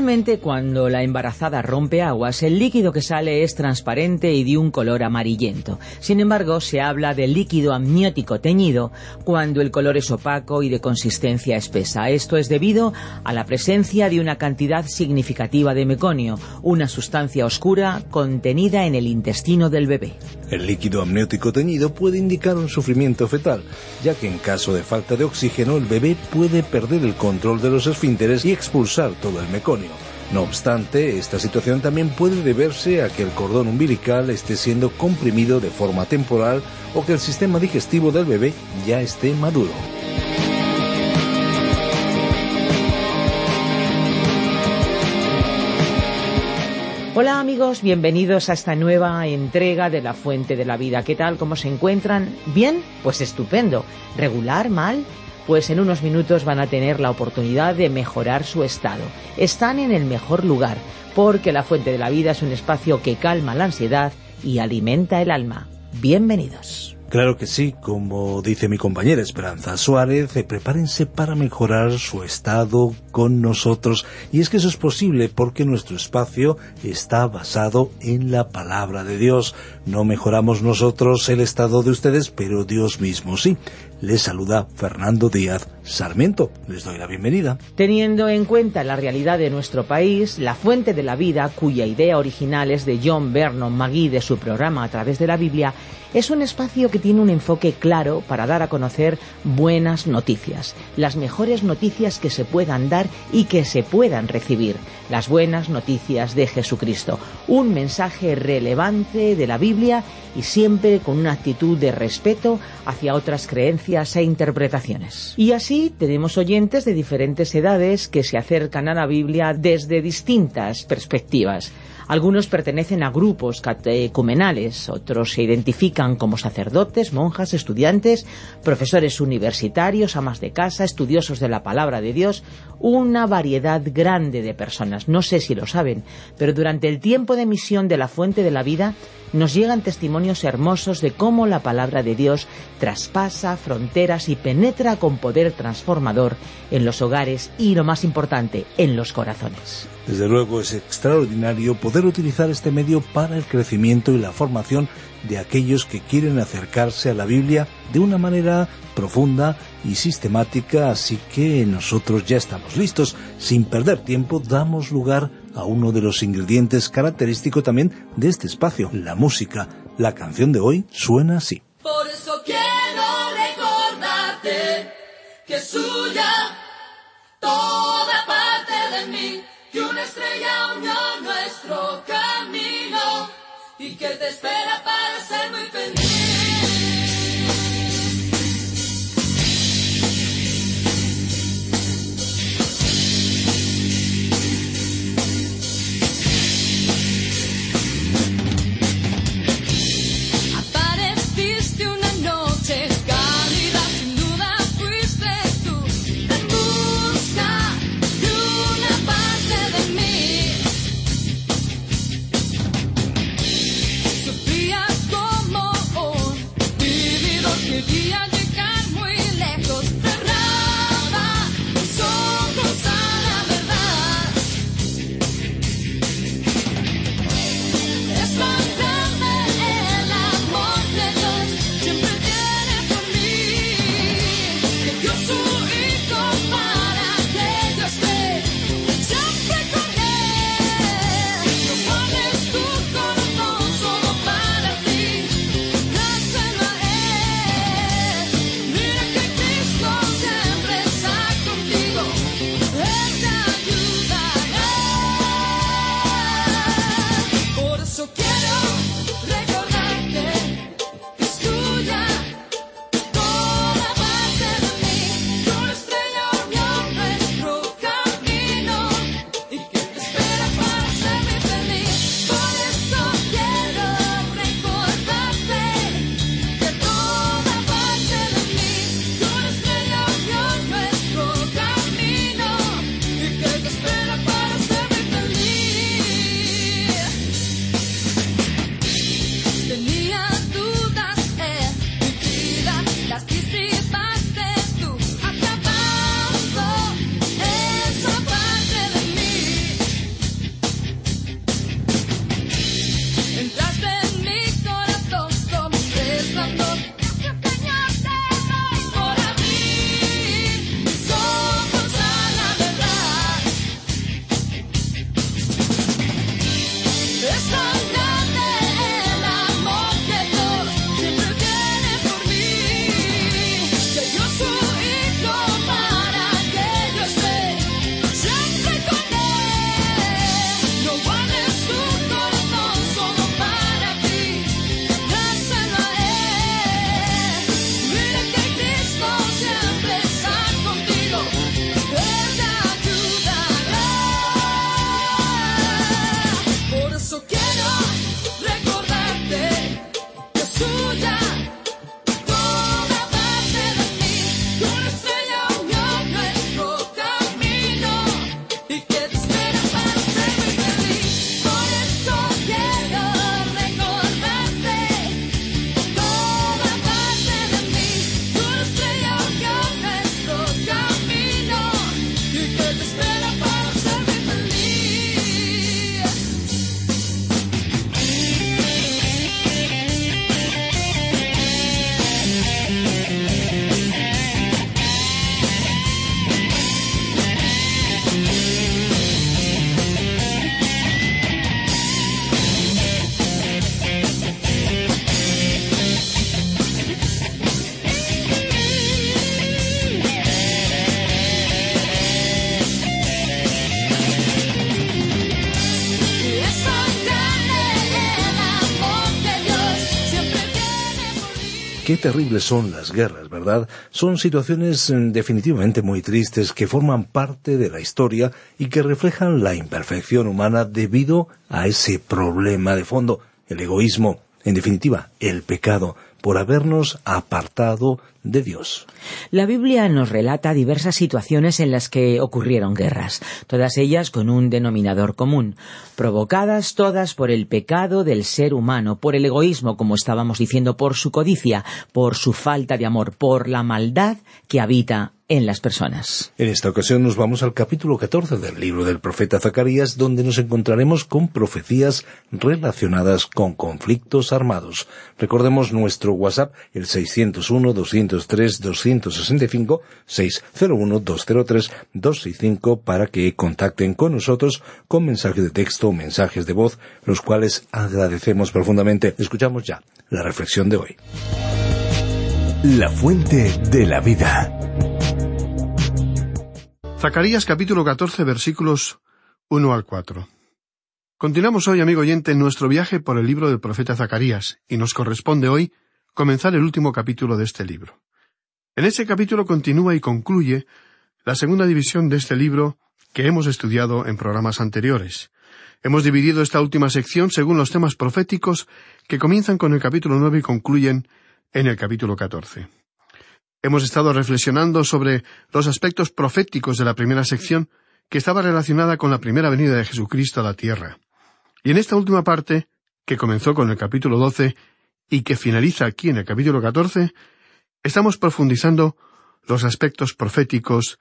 Normalmente cuando la embarazada rompe aguas, el líquido que sale es transparente y de un color amarillento. Sin embargo, se habla de líquido amniótico teñido cuando el color es opaco y de consistencia espesa. Esto es debido a la presencia de una cantidad significativa de meconio, una sustancia oscura contenida en el intestino del bebé. El líquido amniótico teñido puede indicar un sufrimiento fetal, ya que en caso de falta de oxígeno el bebé puede perder el control de los esfínteres y expulsar todo el meconio. No obstante, esta situación también puede deberse a que el cordón umbilical esté siendo comprimido de forma temporal o que el sistema digestivo del bebé ya esté maduro. Hola amigos, bienvenidos a esta nueva entrega de La Fuente de la Vida. ¿Qué tal? ¿Cómo se encuentran? ¿Bien? Pues estupendo. ¿Regular? ¿Mal? Pues en unos minutos van a tener la oportunidad de mejorar su estado. Están en el mejor lugar, porque La Fuente de la Vida es un espacio que calma la ansiedad y alimenta el alma. Bienvenidos. Claro que sí, como dice mi compañera Esperanza Suárez, eh, prepárense para mejorar su estado con nosotros. Y es que eso es posible porque nuestro espacio está basado en la palabra de Dios. No mejoramos nosotros el estado de ustedes, pero Dios mismo sí. Les saluda Fernando Díaz Sarmiento. Les doy la bienvenida. Teniendo en cuenta la realidad de nuestro país, la fuente de la vida, cuya idea original es de John Vernon McGee de su programa A través de la Biblia, es un espacio que tiene un enfoque claro para dar a conocer buenas noticias, las mejores noticias que se puedan dar y que se puedan recibir, las buenas noticias de Jesucristo, un mensaje relevante de la Biblia y siempre con una actitud de respeto hacia otras creencias e interpretaciones. Y así tenemos oyentes de diferentes edades que se acercan a la Biblia desde distintas perspectivas. Algunos pertenecen a grupos catecumenales, otros se identifican como sacerdotes, monjas, estudiantes, profesores universitarios, amas de casa, estudiosos de la palabra de Dios, una variedad grande de personas. No sé si lo saben, pero durante el tiempo de misión de la Fuente de la Vida nos llegan testimonios hermosos de cómo la palabra de Dios traspasa fronteras y penetra con poder transformador en los hogares y, lo más importante, en los corazones. Desde luego es extraordinario poder utilizar este medio para el crecimiento y la formación de aquellos que quieren acercarse a la Biblia de una manera profunda y sistemática, así que nosotros ya estamos listos. Sin perder tiempo, damos lugar a uno de los ingredientes característicos también de este espacio, la música. La canción de hoy suena así. Por eso quiero recordarte que es suya toda parte de mí, que una estrella unió nuestro camino y que te espera para ser muy feliz. Qué terribles son las guerras, ¿verdad? Son situaciones mm, definitivamente muy tristes que forman parte de la historia y que reflejan la imperfección humana debido a ese problema de fondo, el egoísmo, en definitiva, el pecado por habernos apartado de Dios. La Biblia nos relata diversas situaciones en las que ocurrieron guerras, todas ellas con un denominador común, provocadas todas por el pecado del ser humano, por el egoísmo, como estábamos diciendo, por su codicia, por su falta de amor, por la maldad que habita en las personas. En esta ocasión nos vamos al capítulo 14 del libro del profeta Zacarías, donde nos encontraremos con profecías relacionadas con conflictos armados. Recordemos nuestro WhatsApp, el 601-203-265, 601-203-265, para que contacten con nosotros con mensajes de texto o mensajes de voz, los cuales agradecemos profundamente. Escuchamos ya la reflexión de hoy. La fuente de la vida. Zacarías capítulo 14 versículos 1 al 4. Continuamos hoy, amigo oyente, en nuestro viaje por el libro del profeta Zacarías, y nos corresponde hoy comenzar el último capítulo de este libro. En ese capítulo continúa y concluye la segunda división de este libro que hemos estudiado en programas anteriores. Hemos dividido esta última sección según los temas proféticos que comienzan con el capítulo nueve y concluyen en el capítulo catorce. Hemos estado reflexionando sobre los aspectos proféticos de la primera sección que estaba relacionada con la primera venida de Jesucristo a la tierra. Y en esta última parte, que comenzó con el capítulo doce y que finaliza aquí en el capítulo catorce, estamos profundizando los aspectos proféticos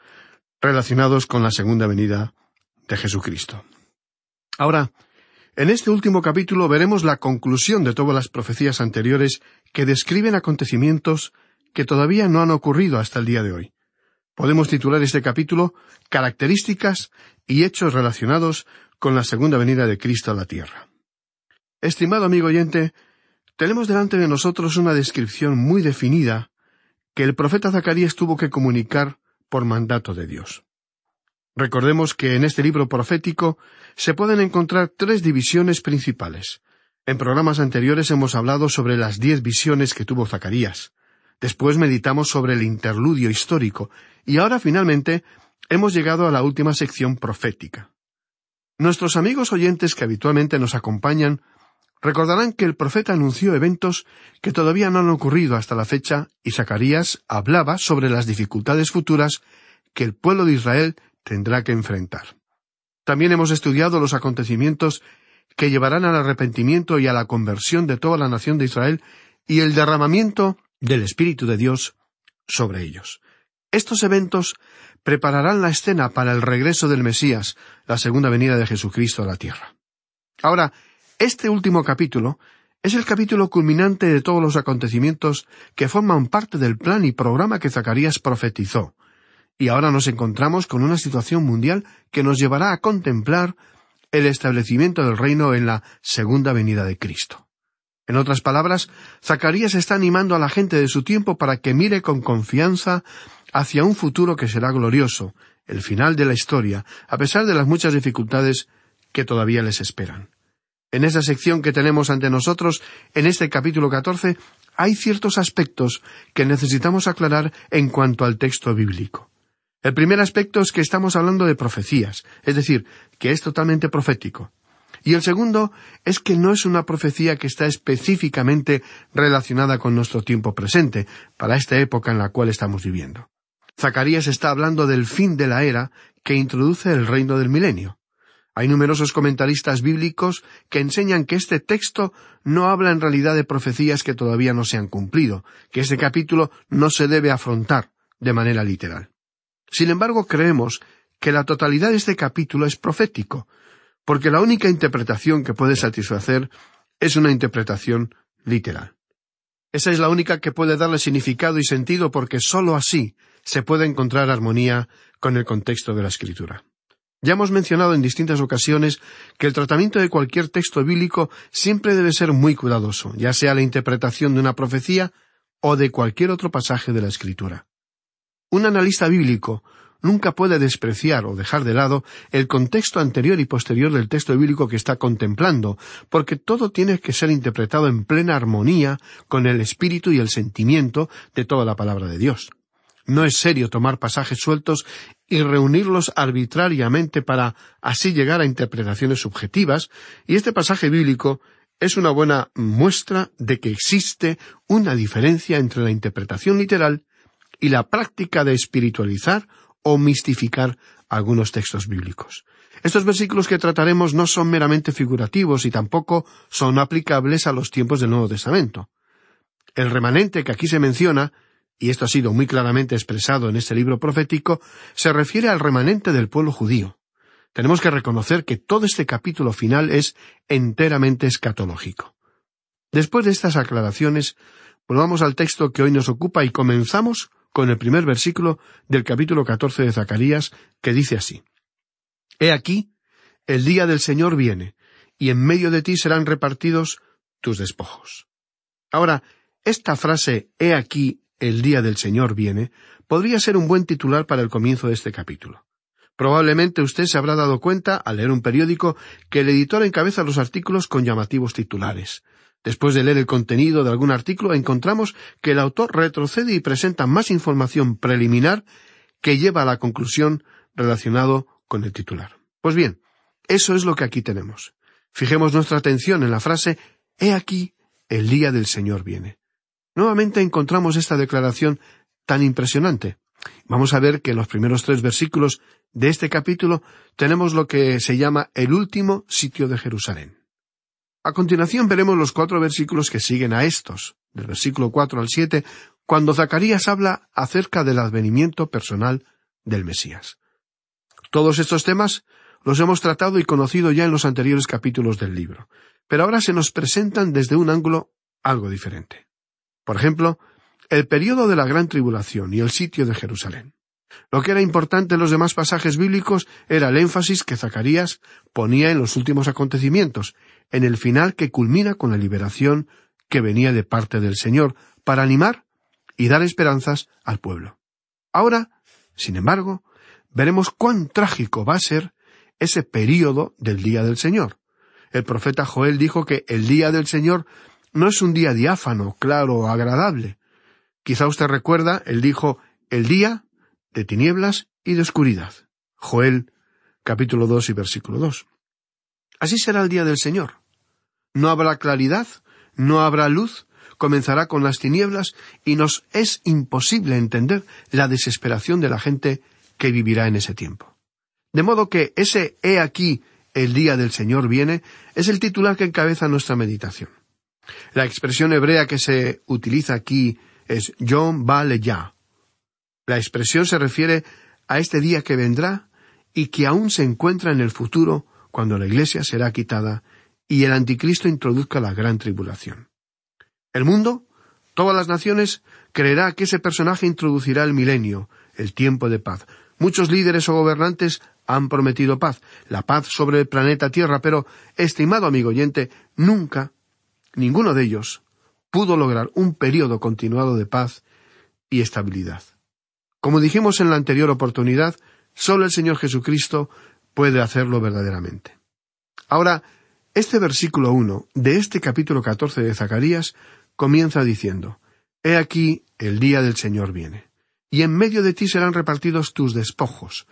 relacionados con la segunda venida de Jesucristo. Ahora, en este último capítulo veremos la conclusión de todas las profecías anteriores que describen acontecimientos que todavía no han ocurrido hasta el día de hoy. Podemos titular este capítulo Características y hechos relacionados con la segunda venida de Cristo a la tierra. Estimado amigo oyente, tenemos delante de nosotros una descripción muy definida que el profeta Zacarías tuvo que comunicar por mandato de Dios. Recordemos que en este libro profético se pueden encontrar tres divisiones principales. En programas anteriores hemos hablado sobre las diez visiones que tuvo Zacarías. Después meditamos sobre el interludio histórico y ahora finalmente hemos llegado a la última sección profética. Nuestros amigos oyentes que habitualmente nos acompañan recordarán que el profeta anunció eventos que todavía no han ocurrido hasta la fecha y Zacarías hablaba sobre las dificultades futuras que el pueblo de Israel tendrá que enfrentar. También hemos estudiado los acontecimientos que llevarán al arrepentimiento y a la conversión de toda la nación de Israel y el derramamiento del Espíritu de Dios sobre ellos. Estos eventos prepararán la escena para el regreso del Mesías, la segunda venida de Jesucristo a la tierra. Ahora, este último capítulo es el capítulo culminante de todos los acontecimientos que forman parte del plan y programa que Zacarías profetizó. Y ahora nos encontramos con una situación mundial que nos llevará a contemplar el establecimiento del reino en la segunda venida de Cristo. En otras palabras, Zacarías está animando a la gente de su tiempo para que mire con confianza hacia un futuro que será glorioso, el final de la historia, a pesar de las muchas dificultades que todavía les esperan. En esa sección que tenemos ante nosotros, en este capítulo catorce, hay ciertos aspectos que necesitamos aclarar en cuanto al texto bíblico. El primer aspecto es que estamos hablando de profecías, es decir, que es totalmente profético. Y el segundo es que no es una profecía que está específicamente relacionada con nuestro tiempo presente, para esta época en la cual estamos viviendo. Zacarías está hablando del fin de la era que introduce el reino del milenio. Hay numerosos comentaristas bíblicos que enseñan que este texto no habla en realidad de profecías que todavía no se han cumplido, que este capítulo no se debe afrontar de manera literal. Sin embargo, creemos que la totalidad de este capítulo es profético, porque la única interpretación que puede satisfacer es una interpretación literal. Esa es la única que puede darle significado y sentido porque sólo así se puede encontrar armonía con el contexto de la escritura. Ya hemos mencionado en distintas ocasiones que el tratamiento de cualquier texto bíblico siempre debe ser muy cuidadoso, ya sea la interpretación de una profecía o de cualquier otro pasaje de la escritura. Un analista bíblico nunca puede despreciar o dejar de lado el contexto anterior y posterior del texto bíblico que está contemplando, porque todo tiene que ser interpretado en plena armonía con el espíritu y el sentimiento de toda la palabra de Dios. No es serio tomar pasajes sueltos y reunirlos arbitrariamente para así llegar a interpretaciones subjetivas, y este pasaje bíblico es una buena muestra de que existe una diferencia entre la interpretación literal y la práctica de espiritualizar o mistificar algunos textos bíblicos. Estos versículos que trataremos no son meramente figurativos y tampoco son aplicables a los tiempos del Nuevo Testamento. El remanente que aquí se menciona, y esto ha sido muy claramente expresado en este libro profético, se refiere al remanente del pueblo judío tenemos que reconocer que todo este capítulo final es enteramente escatológico. Después de estas aclaraciones, volvamos al texto que hoy nos ocupa y comenzamos con el primer versículo del capítulo catorce de Zacarías, que dice así He aquí, el día del Señor viene, y en medio de ti serán repartidos tus despojos. Ahora, esta frase He aquí, el día del Señor viene, podría ser un buen titular para el comienzo de este capítulo. Probablemente usted se habrá dado cuenta, al leer un periódico, que el editor encabeza los artículos con llamativos titulares. Después de leer el contenido de algún artículo, encontramos que el autor retrocede y presenta más información preliminar que lleva a la conclusión relacionado con el titular. Pues bien, eso es lo que aquí tenemos. Fijemos nuestra atención en la frase He aquí, el día del Señor viene. Nuevamente encontramos esta declaración tan impresionante. Vamos a ver que en los primeros tres versículos de este capítulo tenemos lo que se llama el último sitio de Jerusalén. A continuación veremos los cuatro versículos que siguen a estos, del versículo cuatro al siete, cuando Zacarías habla acerca del advenimiento personal del Mesías. Todos estos temas los hemos tratado y conocido ya en los anteriores capítulos del libro, pero ahora se nos presentan desde un ángulo algo diferente. Por ejemplo, el período de la gran tribulación y el sitio de Jerusalén. Lo que era importante en los demás pasajes bíblicos era el énfasis que Zacarías ponía en los últimos acontecimientos, en el final que culmina con la liberación que venía de parte del Señor, para animar y dar esperanzas al pueblo. Ahora, sin embargo, veremos cuán trágico va a ser ese período del día del Señor. El profeta Joel dijo que el día del Señor no es un día diáfano, claro, agradable, Quizá usted recuerda, él dijo, el día de tinieblas y de oscuridad. Joel capítulo 2 y versículo 2. Así será el día del Señor. No habrá claridad, no habrá luz, comenzará con las tinieblas y nos es imposible entender la desesperación de la gente que vivirá en ese tiempo. De modo que ese He aquí el día del Señor viene es el titular que encabeza nuestra meditación. La expresión hebrea que se utiliza aquí es John vale ya. La expresión se refiere a este día que vendrá y que aún se encuentra en el futuro cuando la Iglesia será quitada y el anticristo introduzca la gran tribulación. El mundo, todas las naciones, creerá que ese personaje introducirá el milenio, el tiempo de paz. Muchos líderes o gobernantes han prometido paz, la paz sobre el planeta Tierra, pero, estimado amigo oyente, nunca, ninguno de ellos pudo lograr un periodo continuado de paz y estabilidad. Como dijimos en la anterior oportunidad, solo el Señor Jesucristo puede hacerlo verdaderamente. Ahora, este versículo uno de este capítulo catorce de Zacarías comienza diciendo He aquí el día del Señor viene, y en medio de ti serán repartidos tus despojos.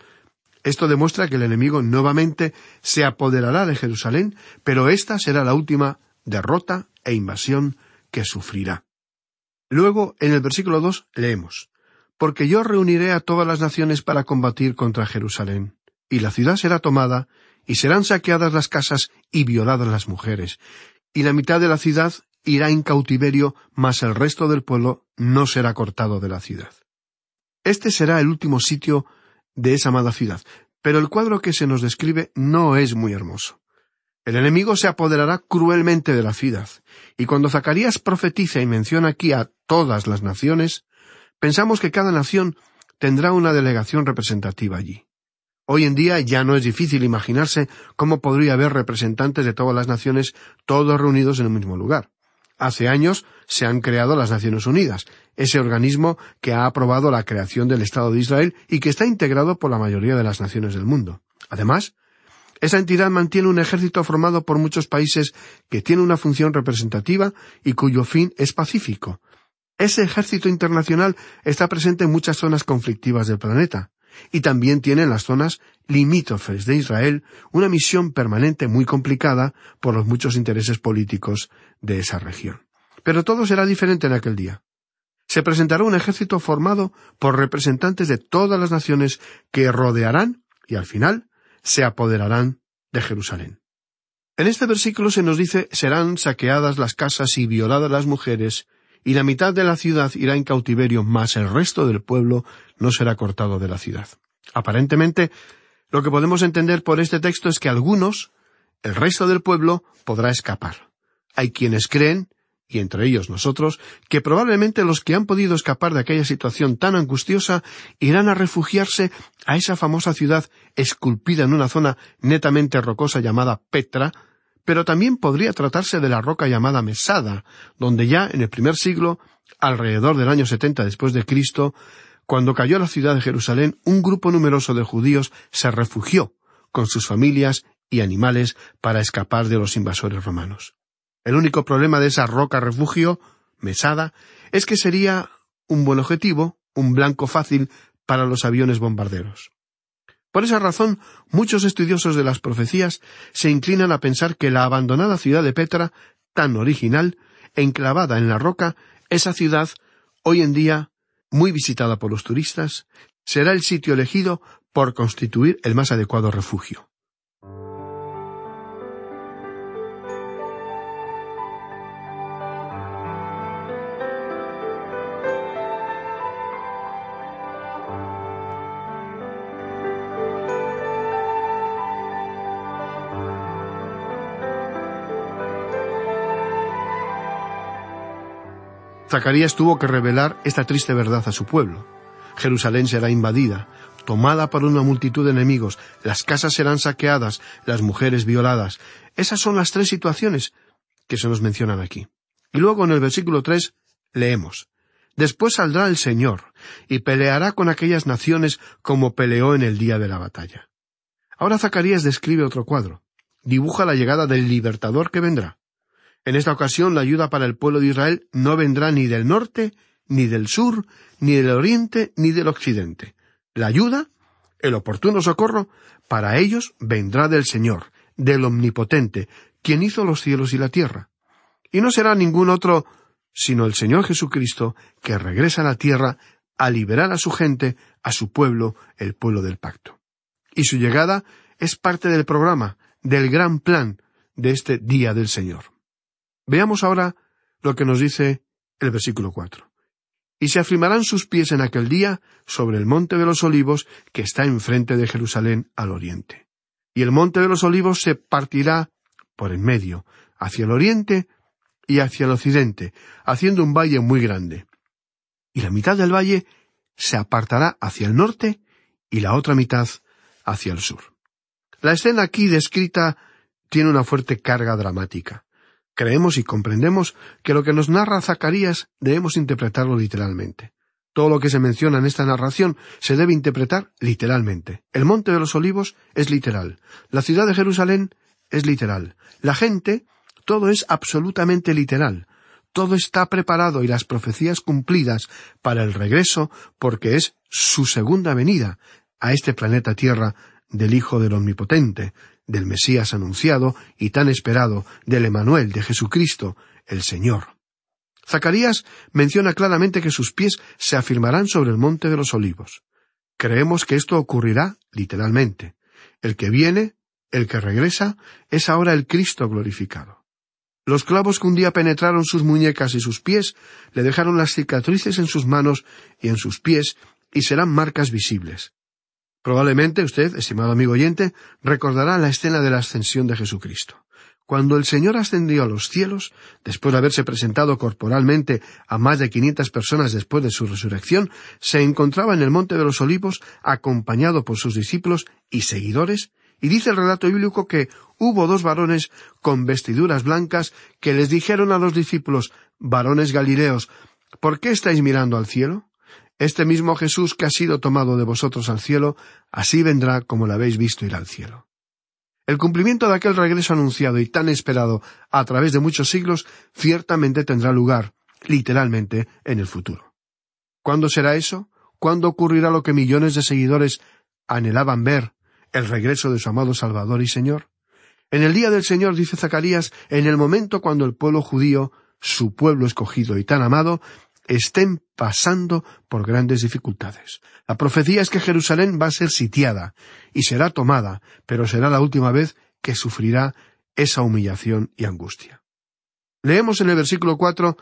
Esto demuestra que el enemigo nuevamente se apoderará de Jerusalén, pero esta será la última derrota e invasión que sufrirá. Luego, en el versículo dos, leemos Porque yo reuniré a todas las naciones para combatir contra Jerusalén, y la ciudad será tomada, y serán saqueadas las casas y violadas las mujeres, y la mitad de la ciudad irá en cautiverio, mas el resto del pueblo no será cortado de la ciudad. Este será el último sitio de esa amada ciudad, pero el cuadro que se nos describe no es muy hermoso. El enemigo se apoderará cruelmente de la ciudad, y cuando Zacarías profetiza y menciona aquí a todas las naciones, pensamos que cada nación tendrá una delegación representativa allí. Hoy en día ya no es difícil imaginarse cómo podría haber representantes de todas las naciones todos reunidos en el mismo lugar. Hace años se han creado las Naciones Unidas, ese organismo que ha aprobado la creación del Estado de Israel y que está integrado por la mayoría de las naciones del mundo. Además, esa entidad mantiene un ejército formado por muchos países que tiene una función representativa y cuyo fin es pacífico. Ese ejército internacional está presente en muchas zonas conflictivas del planeta, y también tiene en las zonas limítrofes de Israel una misión permanente muy complicada por los muchos intereses políticos de esa región. Pero todo será diferente en aquel día. Se presentará un ejército formado por representantes de todas las naciones que rodearán y al final se apoderarán de Jerusalén. En este versículo se nos dice serán saqueadas las casas y violadas las mujeres, y la mitad de la ciudad irá en cautiverio, mas el resto del pueblo no será cortado de la ciudad. Aparentemente, lo que podemos entender por este texto es que algunos, el resto del pueblo, podrá escapar. Hay quienes creen y entre ellos nosotros, que probablemente los que han podido escapar de aquella situación tan angustiosa irán a refugiarse a esa famosa ciudad esculpida en una zona netamente rocosa llamada Petra, pero también podría tratarse de la roca llamada Mesada, donde ya en el primer siglo, alrededor del año setenta después de Cristo, cuando cayó la ciudad de Jerusalén, un grupo numeroso de judíos se refugió con sus familias y animales para escapar de los invasores romanos. El único problema de esa roca refugio, mesada, es que sería un buen objetivo, un blanco fácil para los aviones bombarderos. Por esa razón, muchos estudiosos de las profecías se inclinan a pensar que la abandonada ciudad de Petra, tan original, enclavada en la roca, esa ciudad, hoy en día muy visitada por los turistas, será el sitio elegido por constituir el más adecuado refugio. Zacarías tuvo que revelar esta triste verdad a su pueblo. Jerusalén será invadida, tomada por una multitud de enemigos, las casas serán saqueadas, las mujeres violadas. Esas son las tres situaciones que se nos mencionan aquí. Y luego en el versículo tres leemos Después saldrá el Señor y peleará con aquellas naciones como peleó en el día de la batalla. Ahora Zacarías describe otro cuadro. Dibuja la llegada del libertador que vendrá. En esta ocasión la ayuda para el pueblo de Israel no vendrá ni del norte, ni del sur, ni del oriente, ni del occidente. La ayuda, el oportuno socorro, para ellos vendrá del Señor, del Omnipotente, quien hizo los cielos y la tierra. Y no será ningún otro sino el Señor Jesucristo, que regresa a la tierra a liberar a su gente, a su pueblo, el pueblo del pacto. Y su llegada es parte del programa, del gran plan de este día del Señor. Veamos ahora lo que nos dice el versículo cuatro. Y se afirmarán sus pies en aquel día sobre el monte de los olivos que está enfrente de Jerusalén al oriente. Y el monte de los olivos se partirá por en medio, hacia el oriente y hacia el occidente, haciendo un valle muy grande. Y la mitad del valle se apartará hacia el norte y la otra mitad hacia el sur. La escena aquí descrita tiene una fuerte carga dramática. Creemos y comprendemos que lo que nos narra Zacarías debemos interpretarlo literalmente. Todo lo que se menciona en esta narración se debe interpretar literalmente. El monte de los olivos es literal. La ciudad de Jerusalén es literal. La gente, todo es absolutamente literal. Todo está preparado y las profecías cumplidas para el regreso porque es su segunda venida a este planeta Tierra del Hijo del Omnipotente, del Mesías anunciado y tan esperado, del Emanuel, de Jesucristo, el Señor. Zacarías menciona claramente que sus pies se afirmarán sobre el monte de los olivos. Creemos que esto ocurrirá literalmente. El que viene, el que regresa, es ahora el Cristo glorificado. Los clavos que un día penetraron sus muñecas y sus pies le dejaron las cicatrices en sus manos y en sus pies y serán marcas visibles. Probablemente usted, estimado amigo oyente, recordará la escena de la ascensión de Jesucristo. Cuando el Señor ascendió a los cielos, después de haberse presentado corporalmente a más de quinientas personas después de su resurrección, se encontraba en el Monte de los Olivos acompañado por sus discípulos y seguidores, y dice el relato bíblico que hubo dos varones con vestiduras blancas que les dijeron a los discípulos varones Galileos, ¿por qué estáis mirando al cielo? Este mismo Jesús que ha sido tomado de vosotros al cielo, así vendrá como lo habéis visto ir al cielo. El cumplimiento de aquel regreso anunciado y tan esperado a través de muchos siglos ciertamente tendrá lugar, literalmente, en el futuro. ¿Cuándo será eso? ¿Cuándo ocurrirá lo que millones de seguidores anhelaban ver, el regreso de su amado Salvador y Señor? En el día del Señor, dice Zacarías, en el momento cuando el pueblo judío, su pueblo escogido y tan amado, estén pasando por grandes dificultades. La profecía es que Jerusalén va a ser sitiada y será tomada, pero será la última vez que sufrirá esa humillación y angustia. Leemos en el versículo cuatro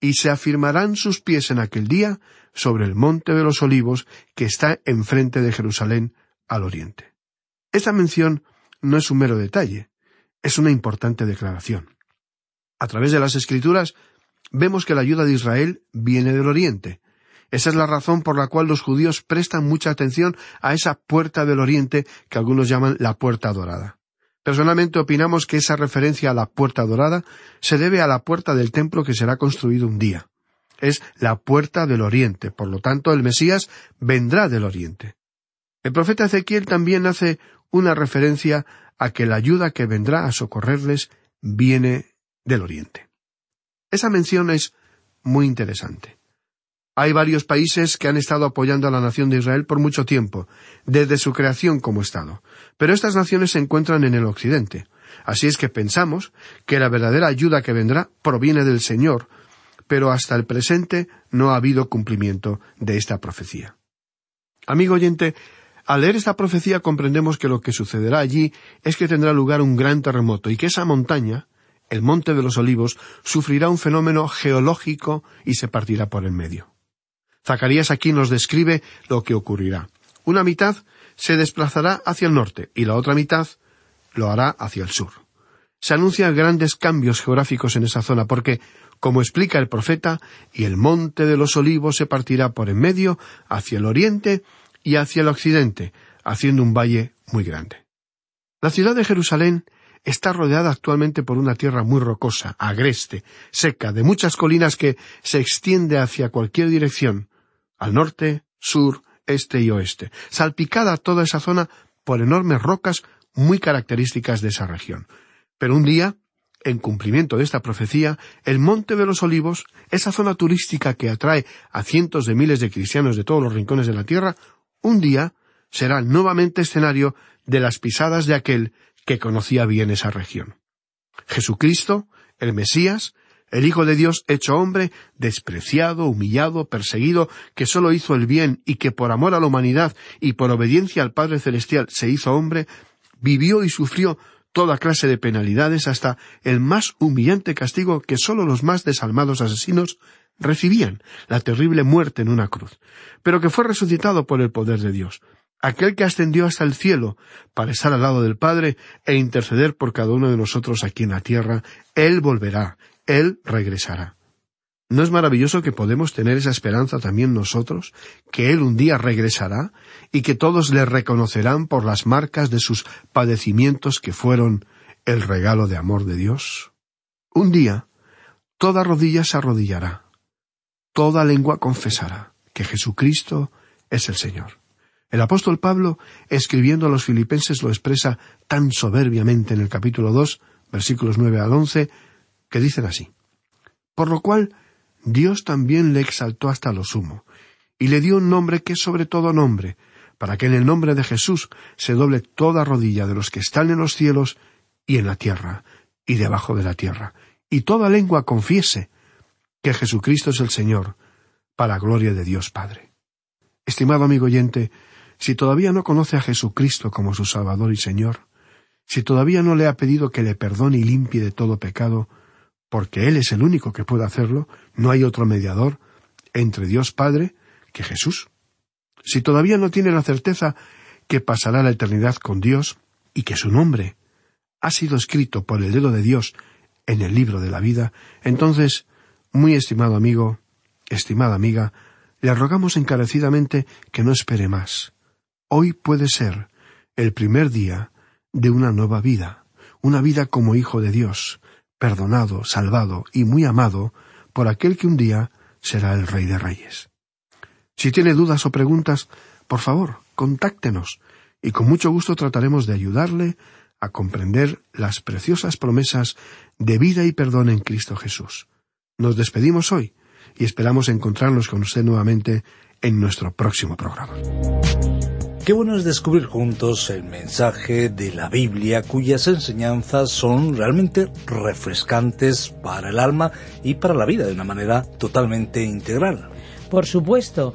y se afirmarán sus pies en aquel día sobre el monte de los olivos que está enfrente de Jerusalén al oriente. Esta mención no es un mero detalle, es una importante declaración. A través de las escrituras vemos que la ayuda de Israel viene del Oriente. Esa es la razón por la cual los judíos prestan mucha atención a esa puerta del Oriente que algunos llaman la puerta dorada. Personalmente opinamos que esa referencia a la puerta dorada se debe a la puerta del templo que será construido un día. Es la puerta del Oriente, por lo tanto el Mesías vendrá del Oriente. El profeta Ezequiel también hace una referencia a que la ayuda que vendrá a socorrerles viene del Oriente. Esa mención es muy interesante. Hay varios países que han estado apoyando a la nación de Israel por mucho tiempo, desde su creación como Estado, pero estas naciones se encuentran en el Occidente. Así es que pensamos que la verdadera ayuda que vendrá proviene del Señor, pero hasta el presente no ha habido cumplimiento de esta profecía. Amigo oyente, al leer esta profecía comprendemos que lo que sucederá allí es que tendrá lugar un gran terremoto y que esa montaña, el Monte de los Olivos sufrirá un fenómeno geológico y se partirá por el medio. Zacarías aquí nos describe lo que ocurrirá. Una mitad se desplazará hacia el norte y la otra mitad lo hará hacia el sur. Se anuncian grandes cambios geográficos en esa zona porque, como explica el profeta, y el monte de los olivos se partirá por en medio hacia el oriente y hacia el occidente, haciendo un valle muy grande. La ciudad de Jerusalén está rodeada actualmente por una tierra muy rocosa, agreste, seca, de muchas colinas que se extiende hacia cualquier dirección, al norte, sur, este y oeste, salpicada toda esa zona por enormes rocas muy características de esa región. Pero un día, en cumplimiento de esta profecía, el Monte de los Olivos, esa zona turística que atrae a cientos de miles de cristianos de todos los rincones de la tierra, un día será nuevamente escenario de las pisadas de aquel que conocía bien esa región. Jesucristo, el Mesías, el Hijo de Dios hecho hombre, despreciado, humillado, perseguido, que sólo hizo el bien y que por amor a la humanidad y por obediencia al Padre Celestial se hizo hombre, vivió y sufrió toda clase de penalidades hasta el más humillante castigo que sólo los más desalmados asesinos recibían, la terrible muerte en una cruz, pero que fue resucitado por el poder de Dios, aquel que ascendió hasta el cielo para estar al lado del Padre e interceder por cada uno de nosotros aquí en la tierra, Él volverá, Él regresará. ¿No es maravilloso que podemos tener esa esperanza también nosotros, que Él un día regresará y que todos le reconocerán por las marcas de sus padecimientos que fueron el regalo de amor de Dios? Un día, toda rodilla se arrodillará, toda lengua confesará que Jesucristo es el Señor. El apóstol Pablo, escribiendo a los filipenses, lo expresa tan soberbiamente en el capítulo dos, versículos nueve al once, que dicen así. Por lo cual, Dios también le exaltó hasta lo sumo, y le dio un nombre que es sobre todo nombre, para que en el nombre de Jesús se doble toda rodilla de los que están en los cielos y en la tierra, y debajo de la tierra, y toda lengua confiese que Jesucristo es el Señor, para gloria de Dios Padre. Estimado amigo oyente, si todavía no conoce a Jesucristo como su Salvador y Señor, si todavía no le ha pedido que le perdone y limpie de todo pecado, porque Él es el único que puede hacerlo, no hay otro mediador entre Dios Padre que Jesús. Si todavía no tiene la certeza que pasará la eternidad con Dios y que su nombre ha sido escrito por el dedo de Dios en el libro de la vida, entonces, muy estimado amigo, estimada amiga, le rogamos encarecidamente que no espere más, Hoy puede ser el primer día de una nueva vida, una vida como hijo de Dios, perdonado, salvado y muy amado por aquel que un día será el Rey de Reyes. Si tiene dudas o preguntas, por favor, contáctenos y con mucho gusto trataremos de ayudarle a comprender las preciosas promesas de vida y perdón en Cristo Jesús. Nos despedimos hoy y esperamos encontrarnos con usted nuevamente en nuestro próximo programa. Qué bueno es descubrir juntos el mensaje de la Biblia cuyas enseñanzas son realmente refrescantes para el alma y para la vida de una manera totalmente integral. Por supuesto.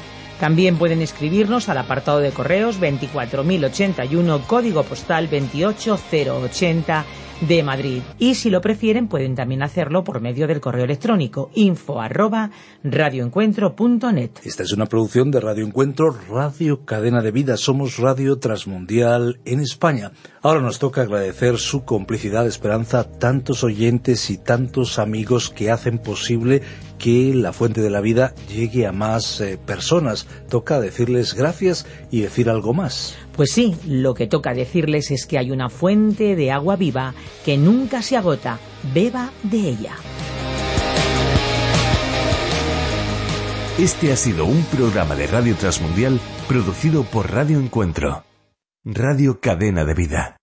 También pueden escribirnos al apartado de correos 24081, código postal 28080 de Madrid. Y si lo prefieren, pueden también hacerlo por medio del correo electrónico info arroba radioencuentro.net. Esta es una producción de Radio Encuentro, Radio Cadena de Vida. Somos Radio Transmundial en España. Ahora nos toca agradecer su complicidad, esperanza, tantos oyentes y tantos amigos que hacen posible que la fuente de la vida llegue a más eh, personas. Toca decirles gracias y decir algo más. Pues sí, lo que toca decirles es que hay una fuente de agua viva que nunca se agota. Beba de ella. Este ha sido un programa de Radio Transmundial producido por Radio Encuentro, Radio Cadena de Vida.